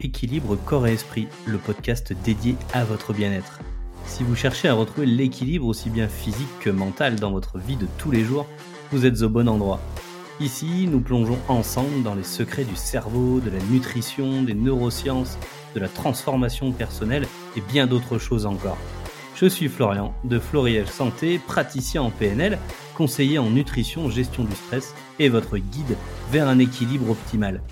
Équilibre Corps et Esprit, le podcast dédié à votre bien-être. Si vous cherchez à retrouver l'équilibre aussi bien physique que mental dans votre vie de tous les jours, vous êtes au bon endroit. Ici, nous plongeons ensemble dans les secrets du cerveau, de la nutrition, des neurosciences, de la transformation personnelle et bien d'autres choses encore. Je suis Florian de Floriel Santé, praticien en PNL, conseiller en nutrition, gestion du stress et votre guide vers un équilibre optimal.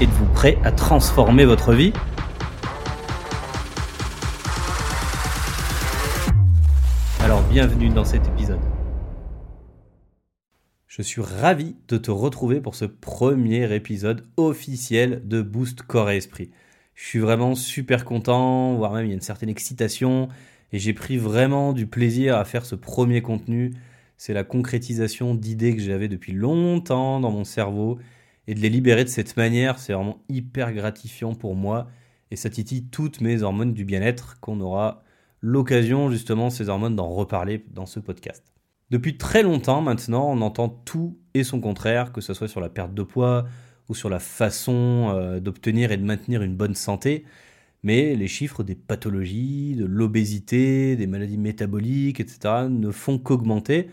Êtes-vous prêt à transformer votre vie? Alors bienvenue dans cet épisode. Je suis ravi de te retrouver pour ce premier épisode officiel de Boost Corps et Esprit. Je suis vraiment super content, voire même il y a une certaine excitation, et j'ai pris vraiment du plaisir à faire ce premier contenu. C'est la concrétisation d'idées que j'avais depuis longtemps dans mon cerveau, et de les libérer de cette manière, c'est vraiment hyper gratifiant pour moi, et ça titille toutes mes hormones du bien-être qu'on aura l'occasion justement, ces hormones, d'en reparler dans ce podcast. Depuis très longtemps maintenant, on entend tout et son contraire, que ce soit sur la perte de poids ou sur la façon euh, d'obtenir et de maintenir une bonne santé. Mais les chiffres des pathologies, de l'obésité, des maladies métaboliques, etc. ne font qu'augmenter.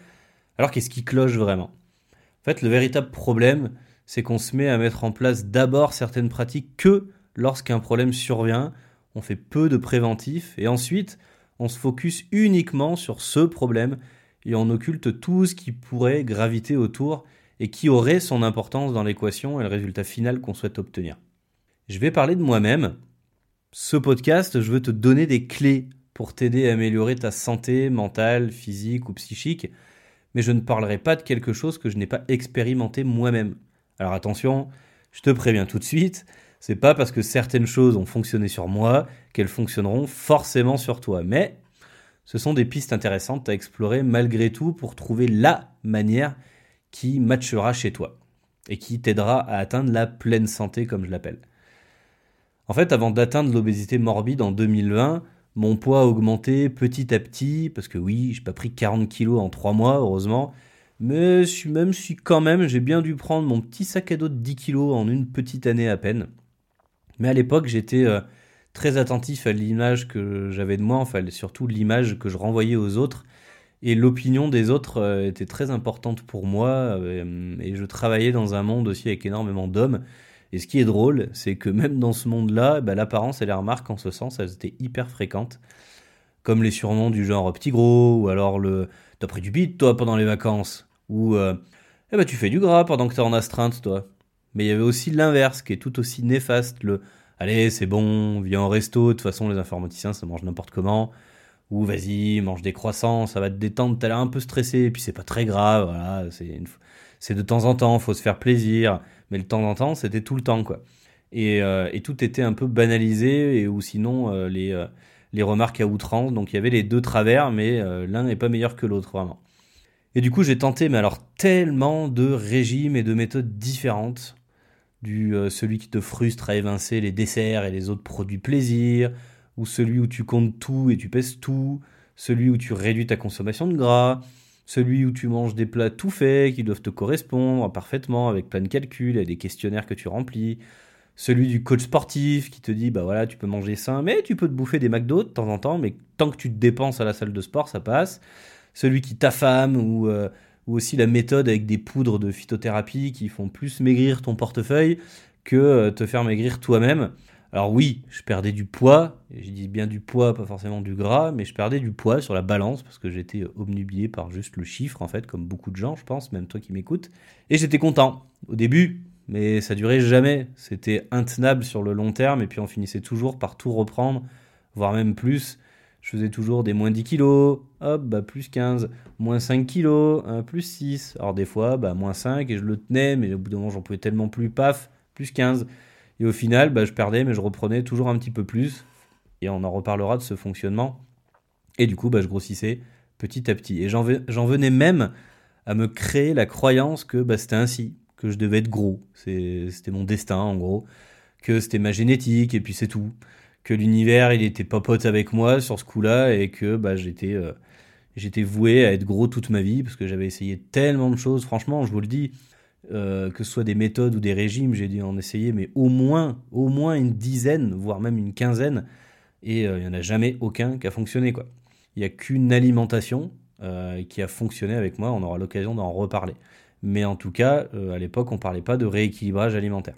Alors qu'est-ce qui cloche vraiment? En fait, le véritable problème, c'est qu'on se met à mettre en place d'abord certaines pratiques que lorsqu'un problème survient. On fait peu de préventifs et ensuite on se focus uniquement sur ce problème et on occulte tout ce qui pourrait graviter autour et qui aurait son importance dans l'équation et le résultat final qu'on souhaite obtenir. Je vais parler de moi-même. Ce podcast, je veux te donner des clés pour t'aider à améliorer ta santé mentale, physique ou psychique, mais je ne parlerai pas de quelque chose que je n'ai pas expérimenté moi-même. Alors attention, je te préviens tout de suite, c'est pas parce que certaines choses ont fonctionné sur moi qu'elles fonctionneront forcément sur toi, mais ce sont des pistes intéressantes à explorer malgré tout pour trouver la manière qui matchera chez toi et qui t'aidera à atteindre la pleine santé comme je l'appelle. En fait, avant d'atteindre l'obésité morbide en 2020, mon poids a augmenté petit à petit, parce que oui, j'ai pas pris 40 kilos en 3 mois, heureusement, mais même si quand même j'ai bien dû prendre mon petit sac à dos de 10 kilos en une petite année à peine. Mais à l'époque, j'étais euh, très attentif à l'image que j'avais de moi, enfin surtout l'image que je renvoyais aux autres. Et l'opinion des autres euh, était très importante pour moi. Euh, et je travaillais dans un monde aussi avec énormément d'hommes. Et ce qui est drôle, c'est que même dans ce monde-là, bah, l'apparence et les remarques en ce sens, elles étaient hyper fréquentes. Comme les surnoms du genre petit gros, ou alors le t'as pris du bide toi pendant les vacances, ou euh, eh ben, tu fais du gras pendant que t'es en astreinte toi. Mais il y avait aussi l'inverse qui est tout aussi néfaste, le allez, c'est bon, viens au resto, de toute façon, les informaticiens, ça mange n'importe comment. Ou vas-y, mange des croissants, ça va te détendre, t'as l'air un peu stressé, et puis c'est pas très grave, voilà, c'est, de temps en temps, faut se faire plaisir, mais le temps en temps, c'était tout le temps, quoi. Et, euh, tout était un peu banalisé, ou sinon, euh, les, les remarques à outrance, donc il y avait les deux travers, mais l'un n'est pas meilleur que l'autre, vraiment. Et du coup, j'ai tenté, mais alors tellement de régimes et de méthodes différentes. Du euh, celui qui te frustre à évincer les desserts et les autres produits plaisir, ou celui où tu comptes tout et tu pèses tout, celui où tu réduis ta consommation de gras, celui où tu manges des plats tout faits qui doivent te correspondre parfaitement avec plein de calculs et des questionnaires que tu remplis, celui du coach sportif qui te dit bah voilà tu peux manger sain mais tu peux te bouffer des McDo de temps en temps mais tant que tu te dépenses à la salle de sport ça passe, celui qui t'affame ou euh, ou aussi la méthode avec des poudres de phytothérapie qui font plus maigrir ton portefeuille que euh, te faire maigrir toi-même. Alors oui, je perdais du poids, et je dis bien du poids, pas forcément du gras, mais je perdais du poids sur la balance parce que j'étais obnubilé par juste le chiffre en fait, comme beaucoup de gens, je pense, même toi qui m'écoutes. Et j'étais content au début, mais ça durait jamais. C'était intenable sur le long terme, et puis on finissait toujours par tout reprendre, voire même plus je faisais toujours des moins 10 kilos, hop, bah plus 15, moins 5 kilos, plus 6. Alors des fois, bah moins 5 et je le tenais, mais au bout d'un moment, j'en pouvais tellement plus, paf, plus 15. Et au final, bah, je perdais, mais je reprenais toujours un petit peu plus. Et on en reparlera de ce fonctionnement. Et du coup, bah, je grossissais petit à petit. Et j'en venais même à me créer la croyance que bah, c'était ainsi, que je devais être gros. C'était mon destin, en gros. Que c'était ma génétique, et puis c'est tout que l'univers il était pas pote avec moi sur ce coup-là et que bah, j'étais euh, J'étais voué à être gros toute ma vie parce que j'avais essayé tellement de choses. Franchement, je vous le dis, euh, que ce soit des méthodes ou des régimes, j'ai dû en essayer, mais au moins, au moins une dizaine, voire même une quinzaine. Et euh, il n'y en a jamais aucun qui a fonctionné. Quoi. Il n'y a qu'une alimentation qui a fonctionné avec moi. On aura l'occasion d'en reparler. Mais en tout cas, à l'époque, on ne parlait pas de rééquilibrage alimentaire.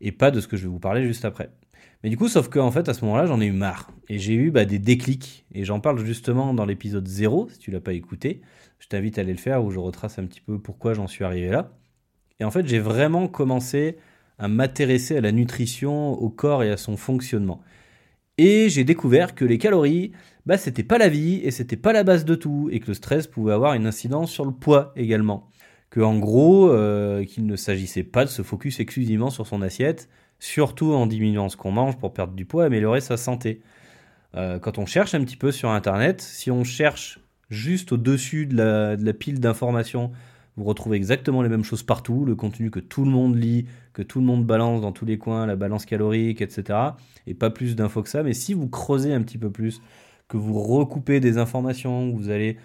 Et pas de ce que je vais vous parler juste après. Mais du coup, sauf qu'en en fait, à ce moment-là, j'en ai eu marre. Et j'ai eu bah, des déclics. Et j'en parle justement dans l'épisode 0, si tu l'as pas écouté. Je t'invite à aller le faire, où je retrace un petit peu pourquoi j'en suis arrivé là. Et en fait, j'ai vraiment commencé à m'intéresser à la nutrition, au corps et à son fonctionnement. Et j'ai découvert que les calories, bah, c'était pas la vie et c'était pas la base de tout, et que le stress pouvait avoir une incidence sur le poids également. Que en gros, euh, qu'il ne s'agissait pas de se focus exclusivement sur son assiette, surtout en diminuant ce qu'on mange pour perdre du poids et améliorer sa santé. Euh, quand on cherche un petit peu sur Internet, si on cherche juste au-dessus de la, pile d'informations, vous retrouvez exactement les mêmes choses partout, le contenu que tout le monde lit, que tout le monde balance dans tous les coins, la balance calorique, etc. Et pas plus d'infos que ça. Mais si vous creusez un petit peu plus, que vous recoupez des informations, vous allez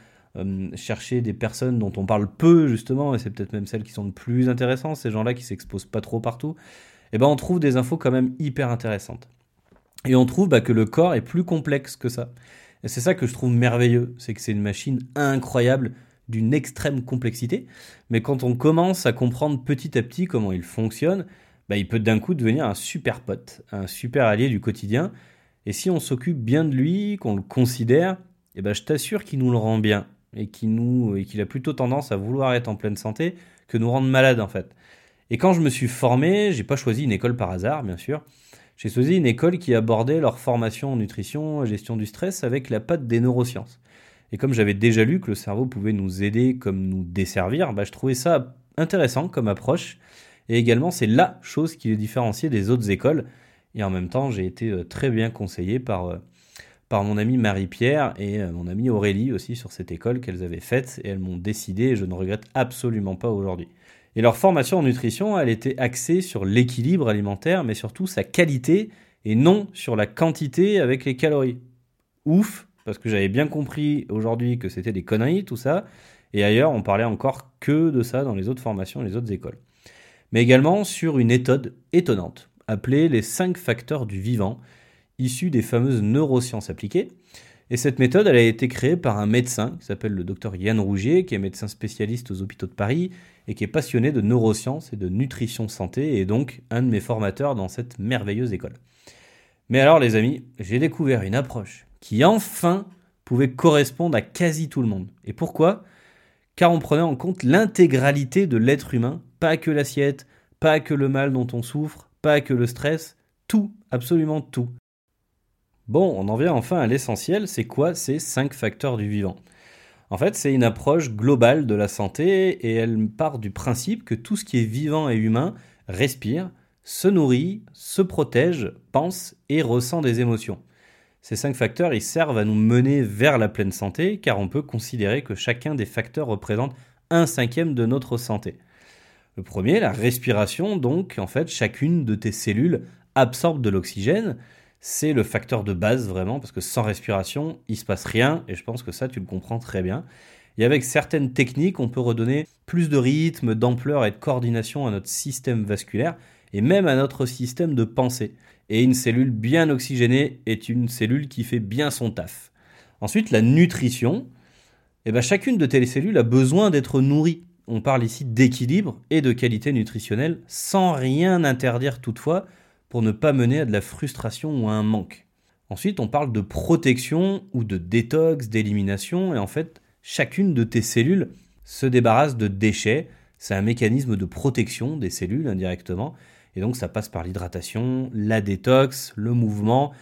chercher des personnes dont on parle peu justement, et c'est peut-être même celles qui sont le plus intéressantes, ces gens-là qui s'exposent pas trop partout, eh ben on trouve des infos quand même hyper intéressantes. Et on trouve bah, que le corps est plus complexe que ça. Et c'est ça que je trouve merveilleux, c'est que c'est une machine incroyable, d'une extrême complexité, mais quand on commence à comprendre petit à petit comment il fonctionne, bah, il peut d'un coup devenir un super pote, un super allié du quotidien, et si on s'occupe bien de lui, qu'on le considère, eh ben, je t'assure qu'il nous le rend bien, et qu'il nous, et qu'il a plutôt tendance à vouloir être en pleine santé que nous rendre malades en fait. Et quand je me suis formé, j'ai pas choisi une école par hasard, bien sûr. J'ai choisi une école qui abordait leur formation en nutrition, gestion du stress avec la patte des neurosciences. Et comme j'avais déjà lu que le cerveau pouvait nous aider comme nous desservir, bah, je trouvais ça intéressant comme approche. Et également, c'est la chose qui les différenciait des autres écoles. Et en même temps, j'ai été euh, très bien conseillé par, euh, par mon ami Marie-Pierre et euh, mon ami Aurélie aussi sur cette école qu'elles avaient faite. Et elles m'ont décidé, et je ne regrette absolument pas aujourd'hui. Et leur formation en nutrition, elle était axée sur l'équilibre alimentaire, mais surtout sa qualité, et non sur la quantité avec les calories. Ouf, parce que j'avais bien compris aujourd'hui que c'était des conneries, tout ça, et ailleurs, on parlait encore que de ça dans les autres formations les autres écoles. Mais également sur une méthode étonnante, appelée les 5 facteurs du vivant, issue des fameuses neurosciences appliquées, et cette méthode, elle a été créée par un médecin qui s'appelle le docteur Yann Rougier, qui est médecin spécialiste aux hôpitaux de Paris et qui est passionné de neurosciences et de nutrition santé, et donc un de mes formateurs dans cette merveilleuse école. Mais alors les amis, j'ai découvert une approche qui enfin pouvait correspondre à quasi tout le monde. Et pourquoi? Car on prenait en compte l'intégralité de l'être humain, pas que l'assiette, pas que le mal dont on souffre, pas que le stress, tout, absolument tout. Bon, on en vient enfin à l'essentiel, c'est quoi ces cinq facteurs du vivant? En fait, c'est une approche globale de la santé et elle part du principe que tout ce qui est vivant et humain respire, se nourrit, se protège, pense et ressent des émotions. Ces cinq facteurs, ils servent à nous mener vers la pleine santé car on peut considérer que chacun des facteurs représente un cinquième de notre santé. Le premier, la respiration, donc en fait chacune de tes cellules absorbe de l'oxygène c'est le facteur de base vraiment, parce que sans respiration, il se passe rien, et je pense que ça, tu le comprends très bien. Et avec certaines techniques, on peut redonner plus de rythme, d'ampleur et de coordination à notre système vasculaire, et même à notre système de pensée. Et une cellule bien oxygénée est une cellule qui fait bien son taf. Ensuite, la nutrition. Eh ben, chacune de tes cellules a besoin d'être nourrie. On parle ici d'équilibre et de qualité nutritionnelle, sans rien interdire toutefois, pour ne pas mener à de la frustration ou à un manque. Ensuite, on parle de protection ou de détox, d'élimination, et en fait, chacune de tes cellules se débarrasse de déchets. C'est un mécanisme de protection des cellules indirectement, et donc ça passe par l'hydratation, la détox, le mouvement,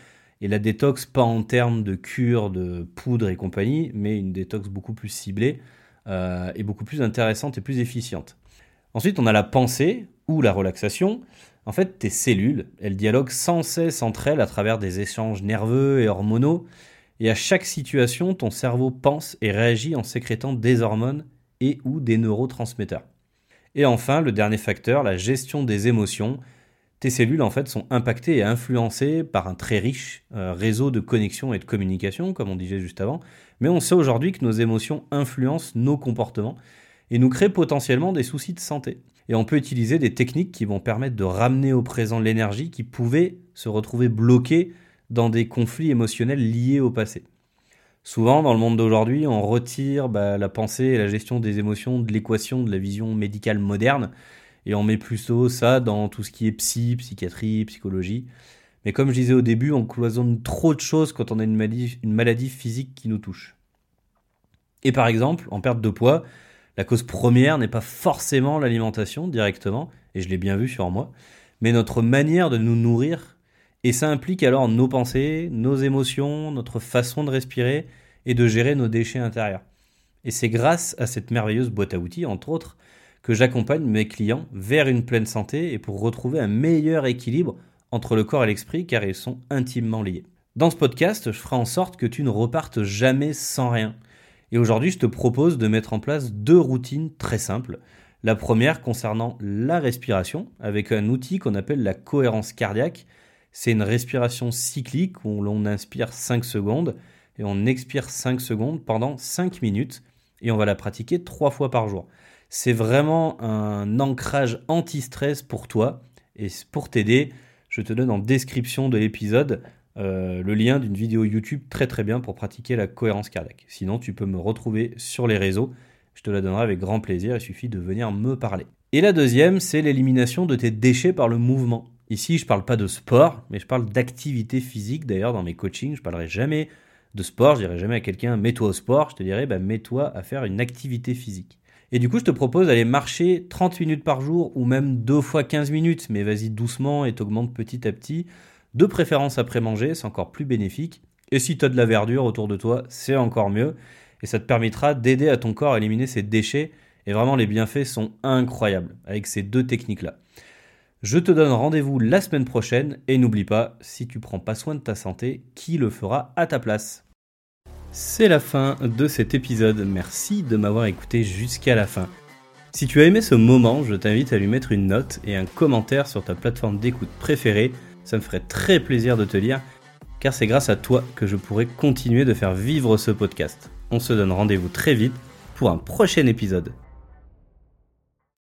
et la détox pas en termes de cure, de poudre et compagnie, mais une détox beaucoup plus ciblée euh, et beaucoup plus intéressante et plus efficiente. Ensuite, on a la pensée ou la relaxation. En fait, tes cellules, elles dialoguent sans cesse entre elles à travers des échanges nerveux et hormonaux, et à chaque situation, ton cerveau pense et réagit en sécrétant des hormones et ou des neurotransmetteurs. Et enfin, le dernier facteur, la gestion des émotions. tes cellules en fait sont impactées et influencées par un très riche euh, réseau de connexion et de communication, comme on disait juste avant. Mais on sait aujourd'hui que nos émotions influencent nos comportements et nous créent potentiellement des soucis de santé. Et on peut utiliser des techniques qui vont permettre de ramener au présent l'énergie qui pouvait se retrouver bloquée dans des conflits émotionnels liés au passé. Souvent, dans le monde d'aujourd'hui, on retire bah, la pensée et la gestion des émotions de l'équation de la vision médicale moderne et on met plutôt ça dans tout ce qui est psy, psychiatrie, psychologie. Mais comme je disais au début, on cloisonne trop de choses quand on a une maladie, une maladie physique qui nous touche. Et par exemple, en perte de poids, la cause première n'est pas forcément l'alimentation directement, et je l'ai bien vu sur moi, mais notre manière de nous nourrir, et ça implique alors nos pensées, nos émotions, notre façon de respirer et de gérer nos déchets intérieurs. Et c'est grâce à cette merveilleuse boîte à outils, entre autres, que j'accompagne mes clients vers une pleine santé et pour retrouver un meilleur équilibre entre le corps et l'esprit car ils sont intimement liés. Dans ce podcast, je ferai en sorte que tu ne repartes jamais sans rien. Et aujourd'hui, je te propose de mettre en place deux routines très simples. La première concernant la respiration avec un outil qu'on appelle la cohérence cardiaque. C'est une respiration cyclique où l'on inspire 5 secondes et on expire 5 secondes pendant 5 minutes et on va la pratiquer 3 fois par jour. C'est vraiment un ancrage anti-stress pour toi. Et pour t'aider, je te donne en description de l'épisode euh, le lien d'une vidéo YouTube très très bien pour pratiquer la cohérence cardiaque. Sinon, tu peux me retrouver sur les réseaux. Je te la donnerai avec grand plaisir. Il suffit de venir me parler. Et la deuxième, c'est l'élimination de tes déchets par le mouvement. Ici, je ne parle pas de sport, mais je parle d'activité physique. D'ailleurs, dans mes coachings, je ne parlerai jamais de sport. Je dirai jamais à quelqu'un mets-toi au sport. Je te dirai bah, mets-toi à faire une activité physique. Et du coup, je te propose d'aller marcher 30 minutes par jour ou même deux fois 15 minutes, mais vas-y doucement et t'augmente petit à petit. De préférence après manger, c'est encore plus bénéfique. Et si tu as de la verdure autour de toi, c'est encore mieux. Et ça te permettra d'aider à ton corps à éliminer ses déchets. Et vraiment, les bienfaits sont incroyables avec ces deux techniques-là. Je te donne rendez-vous la semaine prochaine et n'oublie pas, si tu prends pas soin de ta santé, qui le fera à ta place? C'est la fin de cet épisode. Merci de m'avoir écouté jusqu'à la fin. Si tu as aimé ce moment, je t'invite à lui mettre une note et un commentaire sur ta plateforme d'écoute préférée. Ça me ferait très plaisir de te lire, car c'est grâce à toi que je pourrai continuer de faire vivre ce podcast. On se donne rendez-vous très vite pour un prochain épisode.